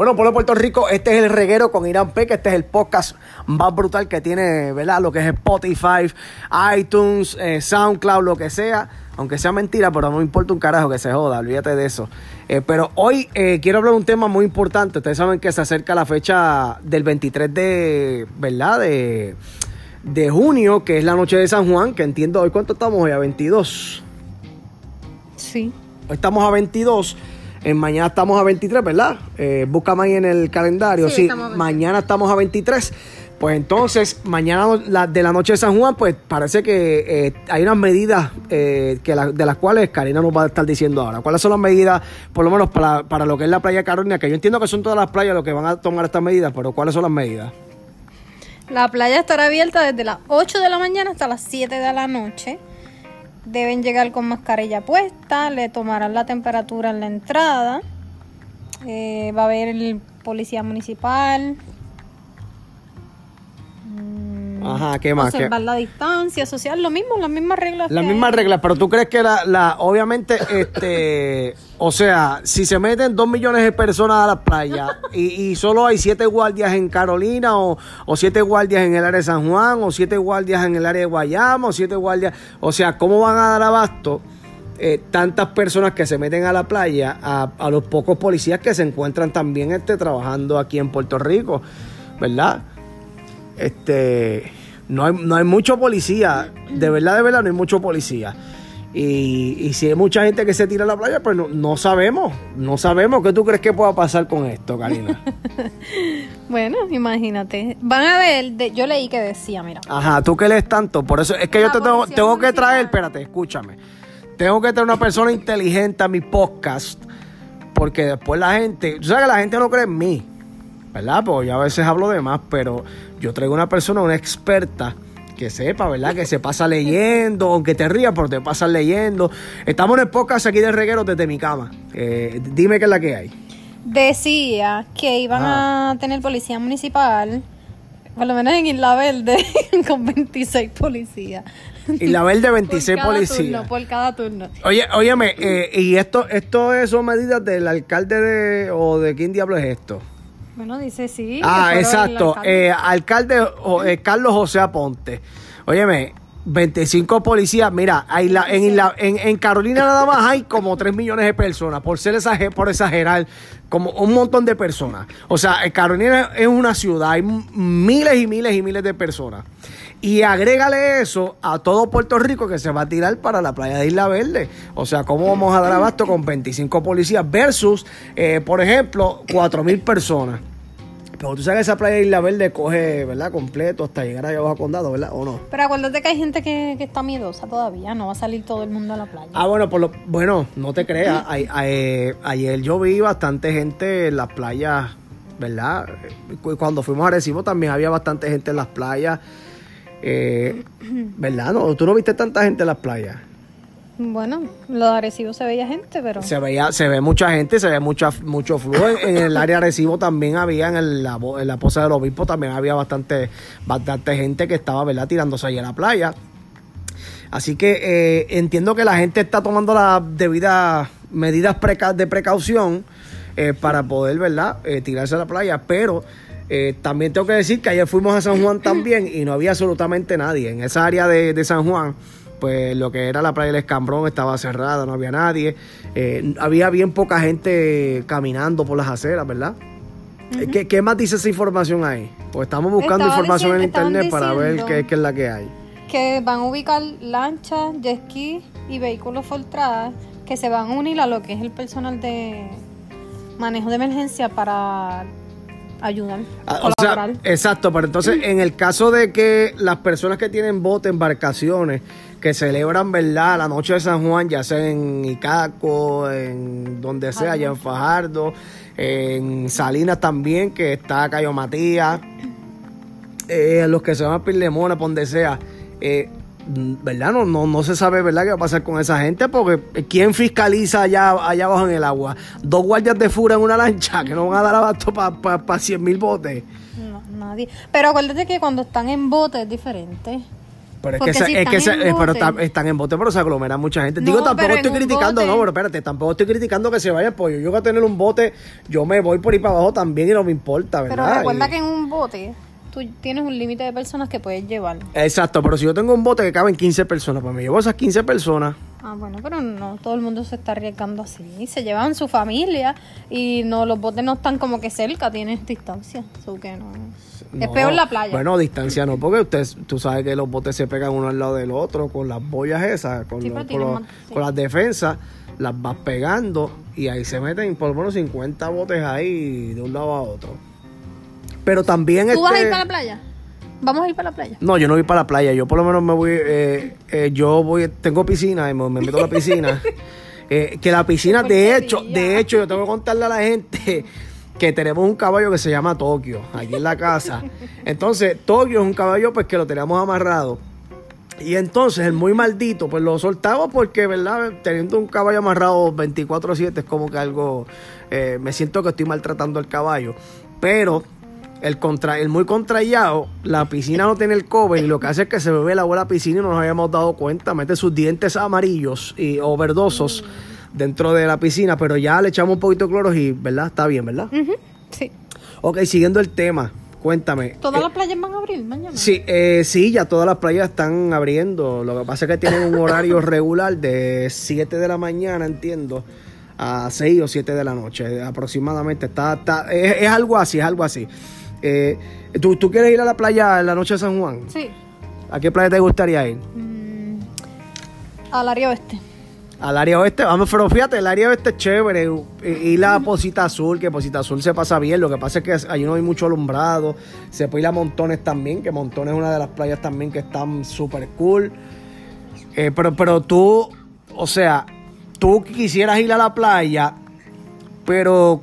Bueno, pueblo de Puerto Rico, este es el reguero con Irán Peque, este es el podcast más brutal que tiene, ¿verdad? Lo que es Spotify, iTunes, eh, SoundCloud, lo que sea. Aunque sea mentira, pero no me importa un carajo que se joda, olvídate de eso. Eh, pero hoy eh, quiero hablar de un tema muy importante. Ustedes saben que se acerca la fecha del 23 de, ¿verdad? De, de junio, que es la noche de San Juan, que entiendo hoy cuánto estamos hoy, a 22. Sí. Hoy estamos a 22. En mañana estamos a 23, ¿verdad? Eh, búscame ahí en el calendario. Sí, Sí, estamos a 23. mañana estamos a 23. Pues entonces, mañana la- de la noche de San Juan, pues parece que eh, hay unas medidas eh, que la- de las cuales Karina nos va a estar diciendo ahora. ¿Cuáles son las medidas, por lo menos para, para lo que es la playa Carolina? Que yo entiendo que son todas las playas los que van a tomar estas medidas, pero ¿cuáles son las medidas? La playa estará abierta desde las 8 de la mañana hasta las 7 de la noche. Deben llegar con mascarilla puesta, le tomarán la temperatura en la entrada. Eh, va a haber el policía municipal. Ajá, ¿qué más? ¿Qué- Observar la distancia social, lo mismo, las mismas reglas. Las mismas reglas, pero tú crees que la, la obviamente, este, o sea, si se meten dos millones de personas a la playa y, y solo hay siete guardias en Carolina o, o siete guardias en el área de San Juan o siete guardias en el área de Guayama o siete guardias, o sea, ¿cómo van a dar abasto eh, tantas personas que se meten a la playa a, a los pocos policías que se encuentran también este, trabajando aquí en Puerto Rico, ¿verdad? Este no hay, no hay mucho policía, de verdad, de verdad, no hay mucho policía. Y, y si hay mucha gente que se tira a la playa, pues no, no sabemos, no sabemos qué tú crees que pueda pasar con esto, Karina. Bueno, imagínate. Van a ver, de- yo leí que decía, mira. Ajá, tú que lees tanto, por eso es que yo La te tengo, policía tengo que municipal. traer, espérate, escúchame, tengo que traer una persona inteligente a mi podcast, porque después la gente, tú sabes que la gente no cree en mí, ¿verdad? Porque yo a veces hablo de más, pero yo traigo una persona, una experta, que sepa, ¿verdad? Que se pasa leyendo, aunque te rías, pero te pasas leyendo. Estamos en el podcast aquí de reguero desde mi cama. Eh, dime qué es la que hay. Decía que iban Ah. a tener policía municipal, por lo menos en Isla Verde, con 26 policías. Y la verde 26 por cada policías. Turno, por cada turno. Oye, óyeme, eh, y esto, esto es- son medidas del alcalde de, o de quién diablo es esto. Bueno, dice sí. ah, exacto, alcalde. eh, alcalde o- eh, Carlos José Aponte. Óyeme, 25 policías, mira, hay la- en, Isla- en, en Carolina nada más hay como 3 millones de personas, por ser exager- por exagerar, como un montón de personas. O sea, eh, Carolina es una ciudad, hay miles y miles y miles de personas. Y agrégale eso a todo Puerto Rico que se va a tirar para la playa de Isla Verde. O sea, ¿cómo vamos a dar abasto con 25 policías versus, eh, por ejemplo, 4 mil personas? Pero tú sabes que esa playa de Isla Verde coge, ¿verdad? Completo hasta llegar allá abajo a Condado, ¿verdad? ¿O no? Pero acuérdate que hay gente que, que está miedosa todavía, no va a salir todo el mundo a la playa. Ah, bueno, por lo, bueno, no te creas. Ay- ay- ayer yo vi bastante gente en las playas, ¿verdad? Cu- Cuando fuimos a Recibo también había bastante gente en las playas. Eh, ¿Verdad? No, tú no viste tanta gente en las playas. Bueno, lo de Arecibo se veía gente, pero... Se veía, se ve mucha gente, se ve mucha, mucho flujo. En, el área de Recibo también había, en, el- la, en la posa del obispo también había bastante, bastante gente que estaba, ¿verdad? Tirándose ahí a la playa. Así que eh, entiendo que la gente está tomando las debidas medidas de precaución eh, para poder, ¿verdad? Eh, tirarse a la playa. Pero eh, también tengo que decir que ayer fuimos a San Juan también y no había absolutamente nadie. En esa área de, de San Juan, pues lo que era la playa del Escambrón estaba cerrada, no había nadie. Eh, había bien poca gente caminando por las aceras, ¿verdad? Eh, ¿Qué, qué más dice esa información ahí? Pues estamos buscando Estaba información en diciendo- internet para ver qué, qué es la que hay. que van a ubicar lanchas, jet ski y vehículos Fortradas que se van a unir a lo que es el personal de manejo de emergencia para ayudar, Ah, o sea, exacto, pero entonces en el caso de que las personas que tienen bote, embarcaciones, que celebran, ¿verdad? La noche de San Juan, ya sea en Icaco, en donde sea, allá en Fajardo, en Salinas también, que está Cayo Matías, eh, los que se van a Pirlemona, por donde sea, eh, ¿verdad? No, no, no se sabe, ¿verdad?, qué va a pasar con esa gente, porque eh, ¿quién fiscaliza allá, allá abajo en el agua? Dos guardias de fura en una lancha que no van a dar abasto para pa, pa 100 mil botes. No, nadie. Pero acuérdate que cuando están en bote es diferente. Pero es Porque que, se- si es que están se- en eh, pero bote. ta- están en bote, pero se aglomera mucha gente. No, Digo, tampoco pero estoy criticando, bote- no, pero espérate, tampoco estoy criticando que se vaya el pollo. Yo voy a tener un bote, yo me voy por ahí para abajo también y no me importa, ¿verdad? Pero recuerda Y- que en un bote tú tienes un límite de personas que puedes llevar. Exacto, pero si yo tengo un bote que caben 15 personas, pues me llevo esas 15 personas. Ah, bueno, pero no todo el mundo se está arriesgando así. Se llevan su familia y no los botes no están como que cerca, tienen distancia. So que no. Es peor la playa. Bueno, distancia no, porque usted, tú sabes que los botes se pegan uno al lado del otro con las boyas esas, con, Sí, los- pero con, tienen los- más- sí. con las defensas, las vas pegando y ahí se meten por lo menos 50 botes ahí de un lado a otro. Pero también ¿Tú vas a este- ir para la playa? Vamos a ir para la playa. No, yo no voy para la playa. Yo por lo menos me voy. eh, eh, yo voy. Tengo piscina y me, me meto a la piscina. Eh, que la piscina, de hecho, de hecho, yo tengo que contarle a la gente que tenemos un caballo que se llama Tokio aquí en la casa. Entonces, Tokio es un caballo pues que lo teníamos amarrado. Y entonces el muy maldito, pues lo soltamos porque, ¿verdad? Teniendo un caballo amarrado 24/7 es como que algo, eh, me siento que estoy maltratando al caballo. Pero el, contra, el muy contrallado, la piscina no tiene el cover y lo que hace es que se bebe la piscina y no nos habíamos dado cuenta, mete sus dientes amarillos y, o verdosos dentro de la piscina, pero ya le echamos un poquito de cloro y, ¿verdad? Está bien, ¿verdad? Sí. Ok, siguiendo el tema, cuéntame. ¿Todas eh, las playas van a abrir mañana? Sí, eh, sí, ya todas las playas están abriendo. Lo que pasa es que tienen un horario regular de 7 de la mañana, entiendo, a 6 o 7 de la noche aproximadamente. Está, está- es, es algo así, es algo así. Eh, ¿tú, ¿Tú quieres ir a la playa en la noche de San Juan? Sí. ¿A qué playa te gustaría ir? Mm, al área oeste. Al área oeste, vamos, pero fíjate, el área oeste es chévere. Y la Posita Azul, que Posita Azul se pasa bien. Lo que pasa es que allí no hay mucho alumbrado. Se puede ir a Montones también, que Montones es una de las playas también que están súper cool. Eh, pero, pero tú, o sea, tú quisieras ir a la playa, pero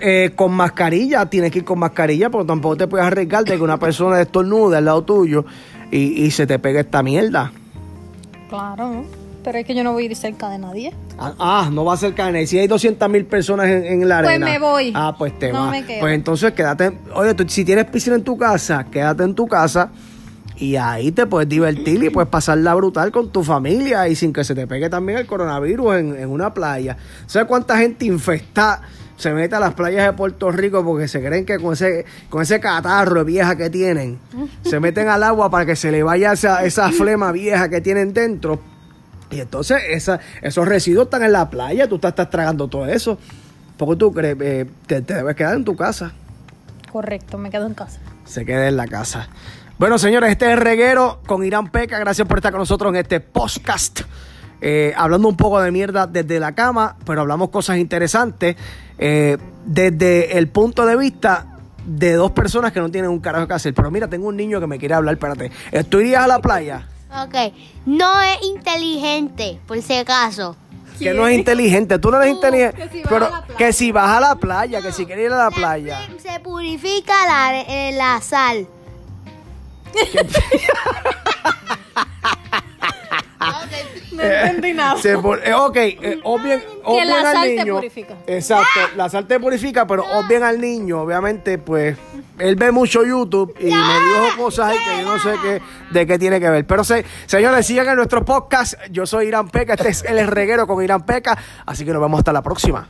eh, con mascarilla, tienes que ir con mascarilla, porque tampoco te puedes arriesgar de que una persona estornude al lado tuyo y, y se te pegue esta mierda. Claro. Pero es que yo no voy a ir cerca de nadie. Ah, ah, no va a ser carne. Si hay 200 mil personas en, en la Pues arena. me voy. Ah, pues te No vas. me quedo. Pues entonces quédate. Oye, tú, si tienes piscina en tu casa, quédate en tu casa y ahí te puedes divertir y puedes pasarla brutal con tu familia y sin que se te pegue también el coronavirus en, en una playa. ¿Sabes cuánta gente infestada se mete a las playas de Puerto Rico porque se creen que con ese, con ese catarro vieja que tienen, se meten al agua para que se le vaya esa, esa flema vieja que tienen dentro? Y entonces esa, esos residuos están en la playa, tú estás, estás tragando todo eso. ¿Por qué tú crees? Eh, te, te debes quedar en tu casa. Correcto, me quedo en casa. Se quede en la casa. Bueno, señores, este es el reguero con Irán Peca. Gracias por estar con nosotros en este podcast. Eh, hablando un poco de mierda desde la cama, pero hablamos cosas interesantes eh, desde el punto de vista de dos personas que no tienen un carajo que hacer. Pero mira, tengo un niño que me quiere hablar, espérate. ¿Tú irías a la playa? Ok, no es inteligente, por si acaso. Que no es inteligente, tú no eres Tú, inteligente. que si vas pero a la playa. que si vas a la playa, que si quieres ir a la playa. Se, se purifica la, eh, la sal. No entendí nada. Se eh, ok, eh, obvien, obvien la al sal te niño. purifica. Exacto, la sal te purifica, pero obvien al niño, obviamente, pues, él ve mucho YouTube y me dijo cosas ahí que yo no sé qué, de qué tiene que ver. Pero se, señores, sigan en nuestro podcast. Yo soy Irán Peca, este es El Reguero con Irán Peca, así que nos vemos hasta la próxima.